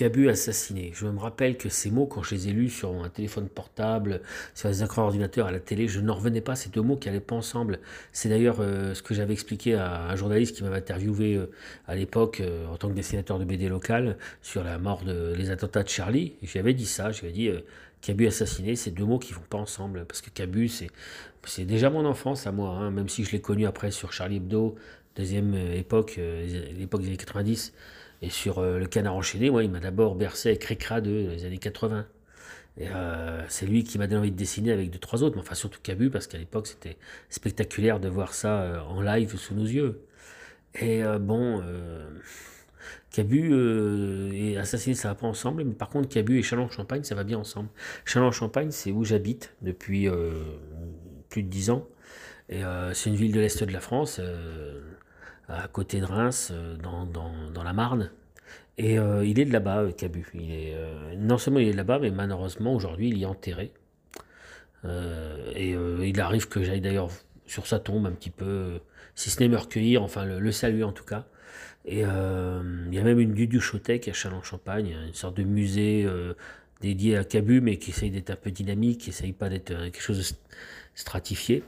Cabu assassiné. Je me rappelle que ces mots, quand je les ai lus sur un téléphone portable, sur les écrans ordinateurs, à la télé, je n'en revenais pas. Ces deux mots qui n'allaient pas ensemble. C'est d'ailleurs euh, ce que j'avais expliqué à un journaliste qui m'avait interviewé euh, à l'époque euh, en tant que dessinateur de BD local sur la mort de les attentats de Charlie. J'avais dit ça. J'avais dit Cabu assassiné, c'est deux mots qui vont pas ensemble. Parce que Cabu, c'est, c'est déjà mon enfance à moi, hein, même si je l'ai connu après sur Charlie Hebdo, deuxième époque, l'époque des années 90. Et sur euh, le canard enchaîné, moi, il m'a d'abord bercé avec Récra 2 dans les années 80. Et euh, c'est lui qui m'a donné envie de dessiner avec deux, trois autres, mais enfin surtout Cabu, parce qu'à l'époque c'était spectaculaire de voir ça euh, en live sous nos yeux. Et bon, Cabu et Assassiné, ça va pas ensemble, mais par contre Cabu et Chalon-Champagne, ça va bien ensemble. Chalon-Champagne, c'est où j'habite depuis plus de dix ans. Et c'est une ville de l'Est de la France à côté de Reims, euh, dans, la Marne. Et euh, il est de là-bas, euh, Cabu. Il est, non seulement il est de là-bas, mais malheureusement, aujourd'hui, il est enterré. et il arrive que j'aille d'ailleurs sur sa tombe un petit peu, si ce n'est me recueillir, enfin le, saluer en tout cas. Et il y a même une Duduchothèque à Châlons-Champagne, une sorte de musée dédié à Cabu, mais qui essaye d'être un peu dynamique, qui essaye pas d'être quelque chose de stratifié.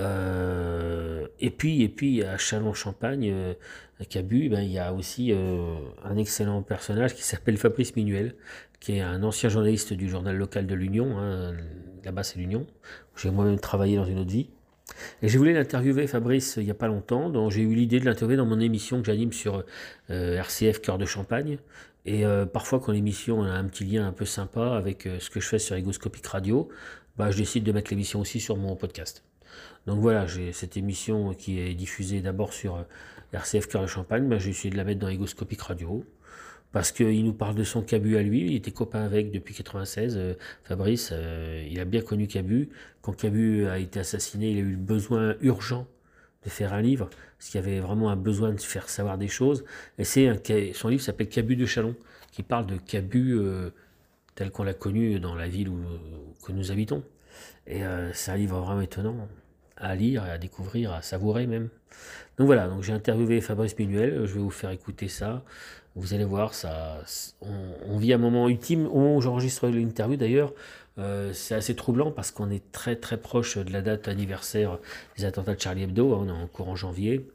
Euh, et puis, et puis à Chalon-Champagne, euh, à Cabu, ben, il y a aussi euh, un excellent personnage qui s'appelle Fabrice Minuel, qui est un ancien journaliste du journal local de l'Union. Hein, là-bas, c'est l'Union. J'ai moi-même travaillé dans une autre vie. Et j'ai voulu l'interviewer, Fabrice, il n'y a pas longtemps. Donc j'ai eu l'idée de l'interviewer dans mon émission que j'anime sur RCF Cœur de Champagne. Et parfois, quand l'émission a un petit lien un peu sympa avec ce que je fais sur Egoscopic Radio, bah, je décide de mettre l'émission aussi sur mon podcast. Donc voilà, j'ai cette émission qui est diffusée d'abord sur euh, RCF Cœur de Champagne, mais j'ai essayé de la mettre dans Egoscopic Radio. Parce qu'il nous parle de son Cabu à lui, il était copain avec depuis 96. Euh, Fabrice, euh, il a bien connu Cabu. Quand Cabu a été assassiné, il a eu le besoin urgent de faire un livre, parce qu'il avait vraiment un besoin de faire savoir des choses. Et c'est son livre s'appelle Cabu de Chalon, qui parle de Cabu tel qu'on l'a connu dans la ville où, que nous habitons. Et c'est un livre vraiment étonnant à lire à découvrir, à savourer même. Donc voilà, donc j'ai interviewé Fabrice Minuel, je vais vous faire écouter ça. Vous allez voir, ça, on, vit un moment ultime. Au moment où j'enregistre l'interview d'ailleurs, euh, c'est assez troublant parce qu'on est très très proche de la date anniversaire des attentats de Charlie Hebdo. Hein, on est en courant janvier.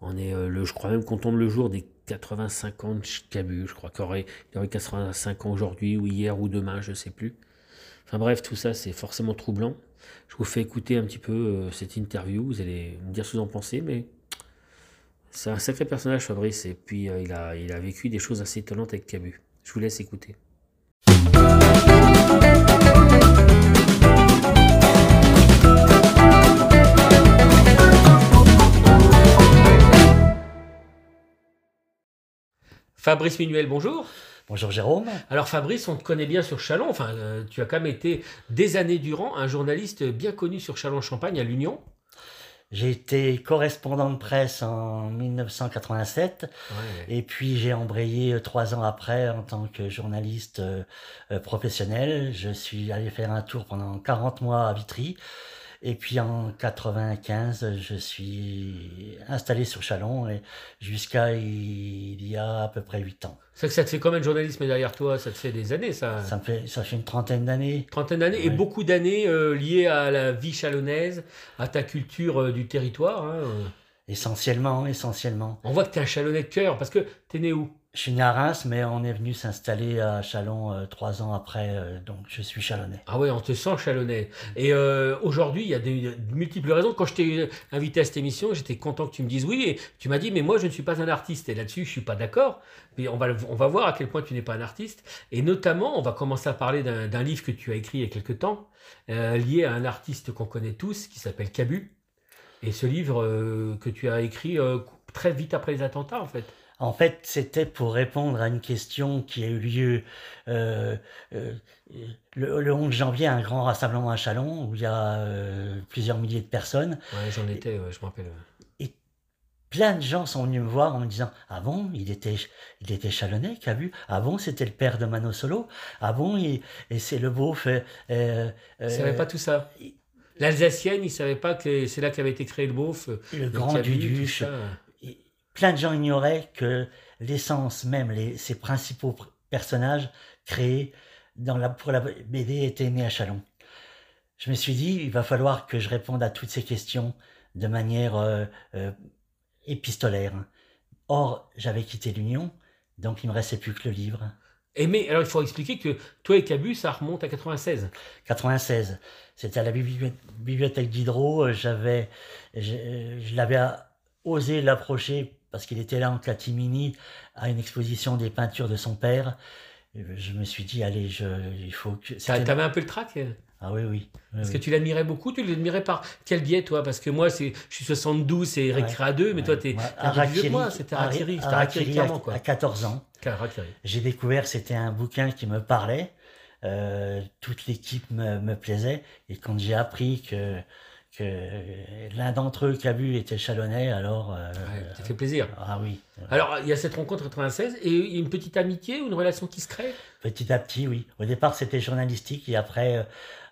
On est, euh, le, je crois même qu'on tombe le jour des 85 ans de Cabu. Je crois qu'il y aurait, il y aurait 85 ans aujourd'hui ou hier ou demain, je ne sais plus. Enfin bref, tout ça c'est forcément troublant. Je vous fais écouter un petit peu euh, cette interview, vous allez me dire ce que vous en pensez, mais c'est un sacré personnage Fabrice, et puis euh, il, a, il a vécu des choses assez étonnantes avec Cabu. Je vous laisse écouter. Fabrice Minuel, bonjour. Bonjour Jérôme. Alors Fabrice, on te connaît bien sur Chalon. Enfin, euh, tu as quand même été des années durant un journaliste bien connu sur Chalon-Champagne à l'Union. J'ai été correspondant de presse en 1987 et puis j'ai embrayé euh, trois ans après en tant que journaliste euh, professionnel. Je suis allé faire un tour pendant 40 mois à Vitry et puis en 95, je suis installé sur Chalon et jusqu'à il y a à peu près 8 ans. C'est que ça te fait combien de journalisme derrière toi Ça te fait des années, ça? Ça, fait, ça fait une trentaine d'années. Trentaine d'années et beaucoup d'années euh, liées à la vie chalonnaise, à ta culture euh, du territoire. Hein, euh. Essentiellement, essentiellement. On voit que tu es un chalonnais de cœur parce que tu es né où? Je suis né à Reims, mais on est venu s'installer à Chalon euh, trois ans après, euh, donc je suis chalonnais. Ah ouais, on te sent chalonnais. Et euh, aujourd'hui, il y a des, multiples raisons. Quand je t'ai invité à cette émission, j'étais content que tu me dises oui, et tu m'as dit, mais moi, je ne suis pas un artiste. Et là-dessus, je suis pas d'accord. Mais on va, on va voir à quel point tu n'es pas un artiste. Et notamment, on va commencer à parler d'un livre que tu as écrit il y a quelque temps, lié à un artiste qu'on connaît tous, qui s'appelle Cabu. Et ce livre que tu as écrit très vite après les attentats, en fait? En fait, c'était pour répondre à une question qui a eu lieu euh, euh, le, 11 janvier, un grand rassemblement à Chalon où il y a euh, plusieurs milliers de personnes. Ouais, j'en étais, je me rappelle. Et plein de gens sont venus me voir en me disant Ah bon, il était, il était chalonnais, qu'a vu? Ah bon, c'était le père de Mano Solo Ah bon, et c'est le beauf. Euh, ne savait pas tout ça. L'Alsacienne, il savait pas que c'est là qu'avait été créé le beauf. Le grand Duduche plein de gens ignoraient que l'essence même, les, ses principaux personnages créés dans la, pour la BD étaient nés à Chalon. Je me suis dit, il va falloir que je réponde à toutes ces questions de manière euh, euh, épistolaire. Or, j'avais quitté l'Union, donc il me restait plus que le livre. Mais alors il faut expliquer que toi et Cabu, ça remonte à 96. 96. C'était à la bibliothèque d'Hydro. Euh, j'avais, je, l'avais osé l'approcher parce qu'il était là en catimini à une exposition des peintures de son père. Je me suis dit, allez, je, il faut que. T'avais un peu le trac ah oui, oui. Est-ce que tu l'admirais beaucoup Tu l'admirais par quel biais, toi? Parce que moi, c'est, je suis 72, c'est Eric ouais, 2, mais toi, tu es plus de moi. C'était Harakiri. C'était À 14 ans. J'ai découvert, c'était un bouquin qui me parlait. Euh, toute l'équipe me, me, plaisait. Et quand j'ai appris que, que l'un d'entre eux, Cabu, était chalonnais, alors. Euh, ça fait plaisir. Ah oui. Alors, il y a cette rencontre 96 et une petite amitié ou une relation qui se crée? Petit à petit, oui. Au départ, c'était journalistique et après,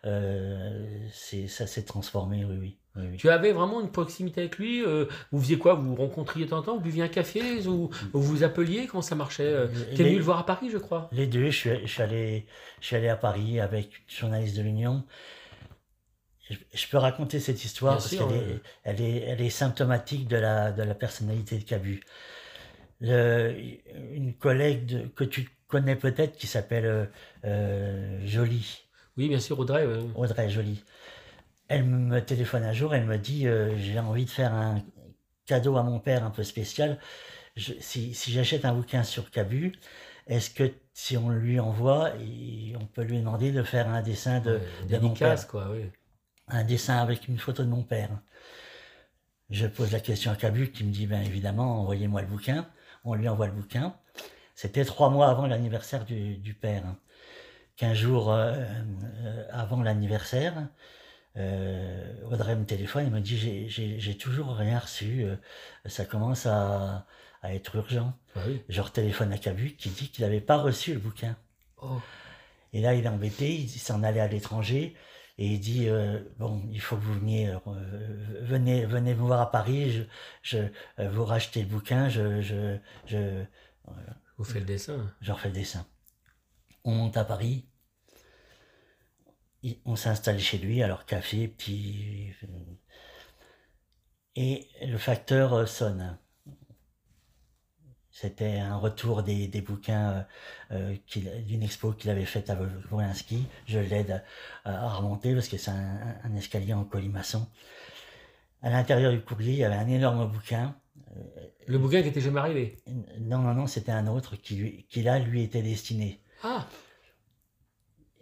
euh, ça s'est transformé, oui, oui. Tu avais vraiment une proximité avec lui euh, Vous faisiez quoi Vous vous rencontriez de temps en temps Vous buviez un café Ou vous vous appeliez Comment ça marchait euh, Tu es venu le voir à Paris, je crois Les deux. Je suis, allé, je suis allé à Paris avec une journaliste de l'Union. Je, peux raconter cette histoire parce qu'elle est, elle est, elle est symptomatique de la, de la personnalité de Cabu. une collègue que tu connais peut-être qui s'appelle euh, Jolie. Oui, bien sûr, Audrey. Audrey Jolie. Elle me téléphone un jour, elle me dit euh, j'ai envie de faire un cadeau à mon père un peu spécial. si, si j'achète un bouquin sur Cabu, est-ce que si on lui envoie, on peut lui demander de faire un dessin de, de mon père? quoi, oui. Un dessin avec une photo de mon père. Je pose la question à Cabu qui me dit ben évidemment envoyez-moi le bouquin. On lui envoie le bouquin. C'était trois mois avant l'anniversaire du, du, père. Quinze jours euh, euh, avant l'anniversaire, euh, Audrey me téléphone et me dit j'ai toujours rien reçu, euh, ça commence à, à être urgent. Ah oui. Je téléphone à Cabu qui dit qu'il n'avait pas reçu le bouquin. Oh. Et là il est embêté, il s'en allait à l'étranger et il dit euh, bon il faut que vous veniez euh, venez venez me voir à Paris, je, je euh, vous rachetez le bouquin, je je je vous faites le dessin. Je refais le dessin. On monte à Paris on s'installe chez lui, alors café, petit. Et le facteur euh, sonne. C'était un retour des, bouquins euh, euh, d'une expo qu'il avait faite à Wolinski. Je l'aide à, remonter parce que c'est un, escalier en colimaçon. À l'intérieur du courrier, il y avait un énorme bouquin. Le bouquin qui était jamais arrivé Non, non, non, c'était un autre qui, qui là, lui était destiné. Ah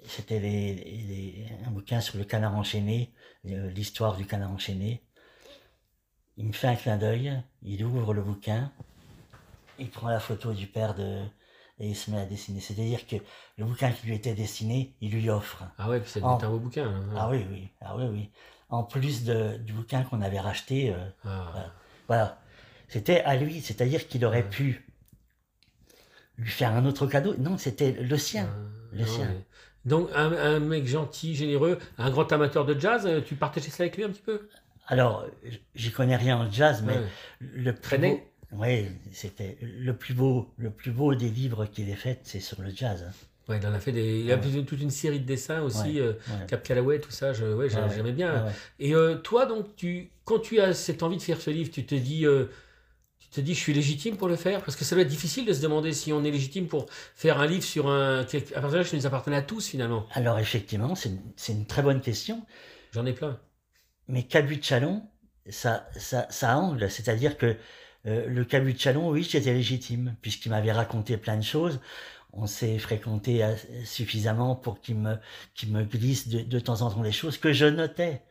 c'était un bouquin sur le canard enchaîné, l'histoire du canard enchaîné. Il me fait un clin d'œil, il ouvre le bouquin, il prend la photo du père de, et il se met à dessiner. C'est-à-dire que le bouquin qui lui était destiné, il lui offre. Ah ouais, c'est un beau bouquin. Hein. Ah oui, oui, ah oui, oui. En plus de, du bouquin qu'on avait racheté, euh, ah. voilà. C'était à lui, c'est-à-dire qu'il aurait pu lui faire un autre cadeau. Non, c'était le sien. Ah, le sien. Donc un, mec gentil, généreux, un grand amateur de jazz, euh, tu partageais ça avec lui un petit peu? Alors, j'y connais rien en jazz, mais le plus beau, oui, c'était le plus beau, le plus beau des livres qu'il ait fait, c'est sur le jazz. Hein. Ouais, il en a fait des, il a toute une série de dessins aussi, euh, Cap Calloway, tout ça. Je, j'aimais bien. Et euh, toi, donc, tu, quand tu as cette envie de faire ce livre, tu te dis, te dis, je suis légitime pour le faire? Parce que ça doit être difficile de se demander si on est légitime pour faire un livre sur un, un personnage qui nous appartenait à tous, finalement. Alors, effectivement, c'est une, une, très bonne question. J'en ai plein. Mais Cabu de Chalon, ça, ça, ça angle. C'est-à-dire que euh, le Cabu de Chalon, oui, j'étais légitime, puisqu'il m'avait raconté plein de choses. On s'est fréquenté suffisamment pour qu'il me, qu'il me glisse de, de, temps en temps des choses que je notais.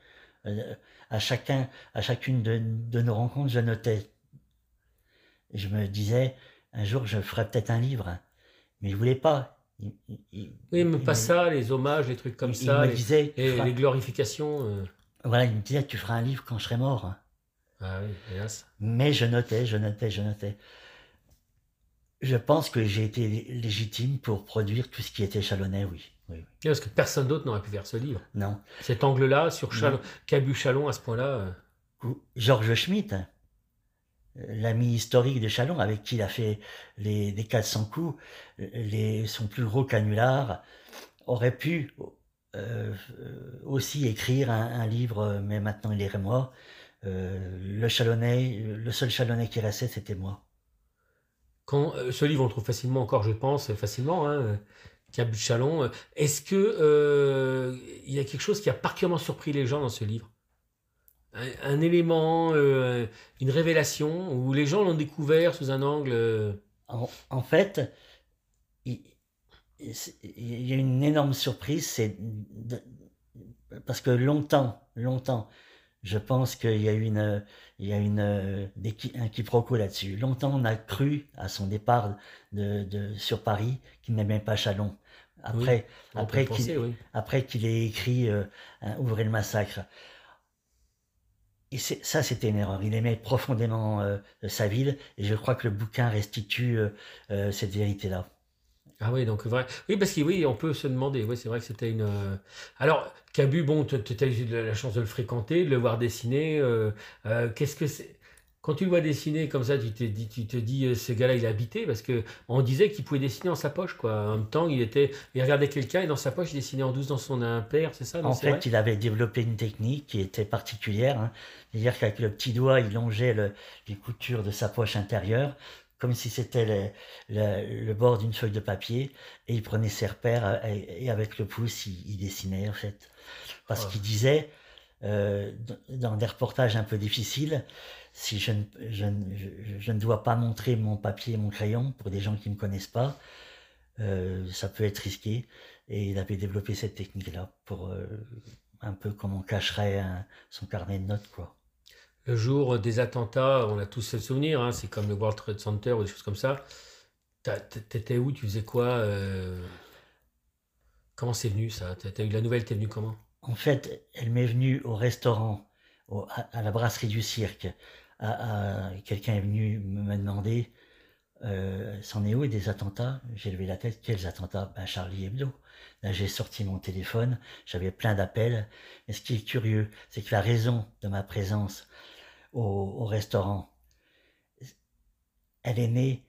Euh, à chacun, à chacune de, de nos rencontres, je notais je me disais, un jour, je ferai peut-être un livre. Mais je voulais pas. oui, mais pas ça, les hommages, les trucs comme ça, les, disait, les, glorifications. Euh. Voilà, il me disait, tu feras un livre quand je serai mort. Ah oui, hélas. Mais je notais, je notais, je notais. Je pense que j'ai été légitime pour produire tout ce qui était Chalonnais, oui. oui, Parce que personne d'autre n'aurait pu faire ce livre. Non. Cet angle-là, sur Cabu Chalon à ce point-là. Euh. Georges Schmitt, l'ami historique de Chalon, avec qui il a fait les, les 400 coups, les, son plus gros canular, aurait pu euh, aussi écrire un, livre, mais maintenant il est moi. Euh, le Chalonnais, le seul Chalonnais qui restait, c'était moi. Quand, euh, ce livre, on le trouve facilement encore, je pense, facilement, hein, Cabu Chalon. Est-ce que il y a quelque chose qui a particulièrement surpris les gens dans ce livre? Un, élément, euh, une révélation, où les gens l'ont découvert sous un angle euh, en, fait, il, y a une énorme surprise, c'est parce que longtemps, longtemps, je pense qu'il y a une, il y a une, un quiproquo là-dessus. Longtemps, on a cru à son départ de, de sur Paris qu'il n'aimait pas Chalon. Après, après qu'il, après qu'il ait écrit euh, Ouvrez le massacre ça, c'était une erreur. Il aimait profondément euh, sa ville, et je crois que le bouquin restitue euh, euh, cette vérité-là. Ah oui, donc vrai. Oui, parce que oui, on peut se demander. Oui, c'est vrai que c'était une. Alors, Cabu, bon, tu as eu la chance de le fréquenter, de le voir dessiner. Qu'est-ce que c'est quand tu le vois dessiner comme ça, tu te dis, tu te dis euh, ce gars-là, il a habité parce que on disait qu'il pouvait dessiner en sa poche, quoi. En même temps, il était, il regardait quelqu'un et dans sa poche, il dessinait en douce dans son impair, c'est ça En fait, il avait développé une technique qui était particulière. Hein. C'est-à-dire qu'avec le petit doigt, il longeait les coutures de sa poche intérieure comme si c'était le, bord d'une feuille de papier, et il prenait ses repères euh, et, avec le pouce, il, dessinait en fait. Parce qu'il disait, euh, dans des reportages un peu difficiles, si je ne, dois pas montrer mon papier et mon crayon pour des gens qui ne me connaissent pas, euh, ça peut être risqué. Et il avait développé cette technique-là pour euh, un peu comme on cacherait son carnet de notes, quoi. Le jour des attentats, on a tous le souvenir, hein, c'est comme le World Trade Center ou des choses comme ça. T'étais où Tu faisais quoi? Comment c'est venu ça? T'as eu la nouvelle, t'es venu comment? En fait, elle m'est venue au restaurant, à, la brasserie du cirque, quelqu'un est venu me demander euh, c'en est où des attentats? J'ai levé la tête, quels attentats? Ben Charlie Hebdo. Là j'ai sorti mon téléphone, j'avais plein d'appels. Et ce qui est curieux, c'est que la raison de ma présence au, restaurant, elle est née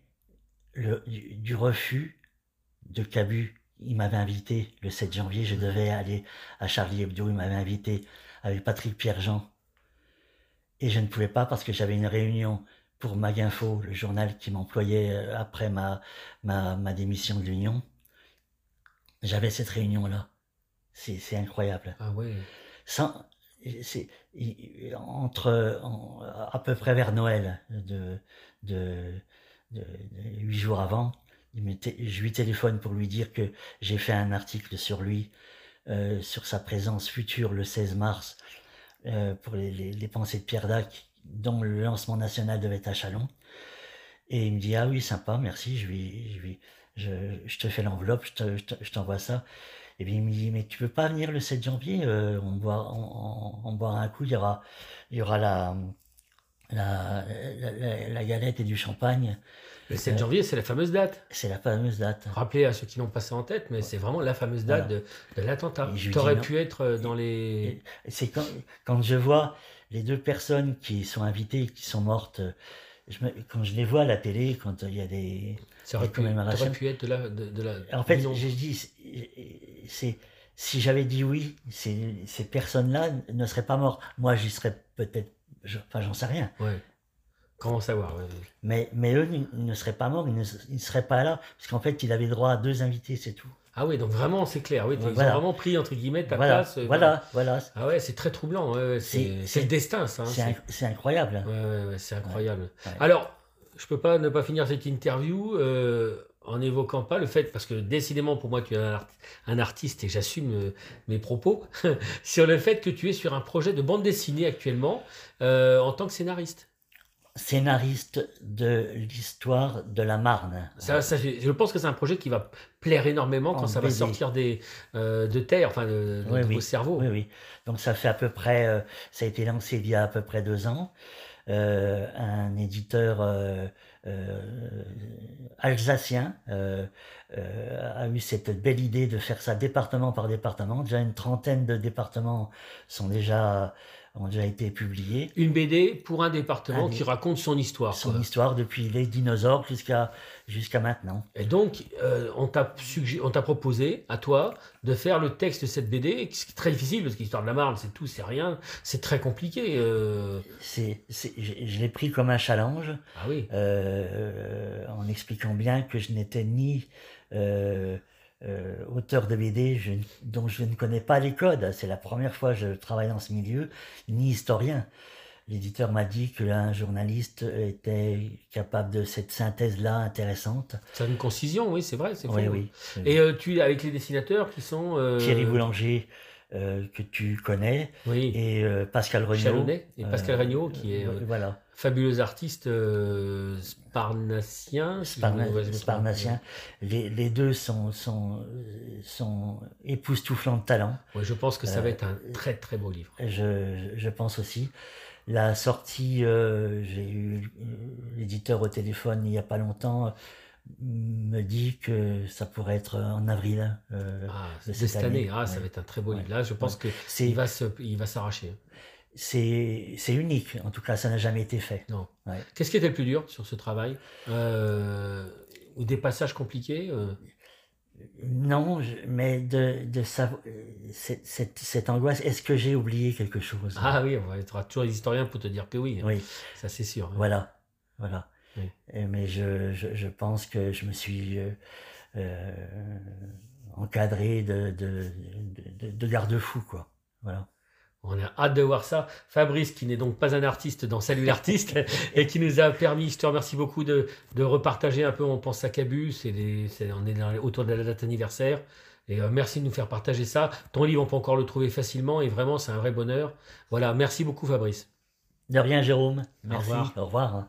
du, refus de Cabu. Il m'avait invité le 7 janvier, je devais aller à Charlie Hebdo, il m'avait invité avec Patrick Pierre-Jean et je ne pouvais pas parce que j'avais une réunion pour Maginfo, le journal qui m'employait euh, après ma, ma, ma démission de l'Union. J'avais cette réunion-là. C'est incroyable. Ah ouais. Sans, c'est entre à peu près vers Noël de, de, de, huit jours avant, je lui téléphone pour lui dire que j'ai fait un article sur lui, euh, sur sa présence future le 16 mars euh, pour les, pensées de Pierre Dac, dont le lancement national devait être à Chalon. Et il me dit, ah oui, sympa, merci, je, te fais l'enveloppe, je t'envoie ça. Et puis il me dit, mais tu peux pas venir le 7 janvier, euh, on, boira un coup, il y aura, la galette et du champagne. Le 7 janvier, c'est la fameuse date. C'est la fameuse date. Rappelez à ceux qui l'ont passé en tête, mais c'est vraiment la fameuse date de, de l'attentat. Tu aurais pu être euh, dans les. C'est quand, quand je vois les deux personnes qui sont invitées, qui sont mortes, je quand je les vois à la télé, quand il y a des, ça aurait, pu, pu être de la. De, la en fait, j'ai dit, c'est si j'avais dit oui, ces, ces personnes-là ne seraient pas mortes. Moi, j'y serais peut-être. Enfin, j'en sais rien. Ouais. Comment savoir mais, mais eux, ils ne seraient pas morts, ils ne, seraient pas là, parce qu'en fait, il avait droit à deux invités, c'est tout. Ah oui, donc vraiment, c'est clair. Oui, ils ont vraiment pris, entre guillemets, ta place. Euh, voilà, voilà. Ah ouais, c'est très troublant. c'est le destin, ça. Hein, c'est incroyable. Ouais, ouais, c'est incroyable. Alors, je peux pas ne pas finir cette interview euh, en évoquant pas le fait, parce que décidément, pour moi, tu es un, artiste et j'assume euh, mes propos, sur le fait que tu es sur un projet de bande dessinée actuellement en tant que scénariste scénariste de l'histoire de la Marne. Ça, je pense que c'est un projet qui va plaire énormément quand ça va sortir des, euh, de terre, enfin de, de, oui, vos cerveaux. Oui, oui. Donc ça fait à peu près, euh, ça a été lancé il y a à peu près deux ans. Euh, un éditeur alsacien a eu cette belle idée de faire ça département par département. Déjà une trentaine de départements sont déjà ont déjà été publiés. Une BD pour un département qui raconte son histoire. Son histoire depuis les dinosaures jusqu'à jusqu'à maintenant. Et donc, euh, on t'a on t'a proposé à toi de faire le texte de cette BD, qui est très difficile parce que l'histoire de la Marne, c'est tout, c'est rien, c'est très compliqué. Euh... C'est, je, l'ai pris comme un challenge. Ah oui. Euh, en expliquant bien que je n'étais ni euh, euh, auteur de BD dont je ne connais pas les codes. C'est la première fois que je travaille dans ce milieu, ni historien. L'éditeur m'a dit qu'un journaliste était capable de cette synthèse-là intéressante. C'est une concision, oui, c'est vrai. Oui, oui, Et euh, tu avec les dessinateurs qui sont euh, Thierry Boulanger, que tu connais, oui. et Pascal Regnault. et Pascal Regnault, qui est voilà. Fabuleux artiste Sparnacien. Sparnacien. Les, les, deux sont, sont, sont époustouflants de talent. Ouais, je pense que ça va être un très très beau livre. Je, je pense aussi. La sortie, euh, j'ai eu l'éditeur au téléphone il n'y a pas longtemps me dit que ça pourrait être en avril euh, ah, de cette, année. Ah, ça va être un très beau livre. Là, je pense que il va se, il va s'arracher c'est unique. En tout cas, ça n'a jamais été fait. Non. Qu'est-ce qui était le plus dur sur ce travail euh, Ou des passages compliqués euh? Non, mais de, de savoir cette, cette, angoisse, est-ce que j'ai oublié quelque chose? Ah oui, il y aura toujours des historiens pour te dire que oui. Oui. Ça, c'est sûr. Voilà. Voilà. Mais je, je, je, pense que je me suis euh, encadré de, de, de, de garde-fou, quoi. Voilà. On a hâte de voir ça. Fabrice, qui n'est donc pas un artiste dans Salut l'artiste, et qui nous a permis, je te remercie beaucoup, de, repartager un peu, on pense à Cabu, c'est on est autour de la date anniversaire. Et euh, merci de nous faire partager ça. Ton livre, on peut encore le trouver facilement, et vraiment, c'est un vrai bonheur. Voilà, merci beaucoup Fabrice. De rien, Jérôme. Merci. Au revoir. Au revoir.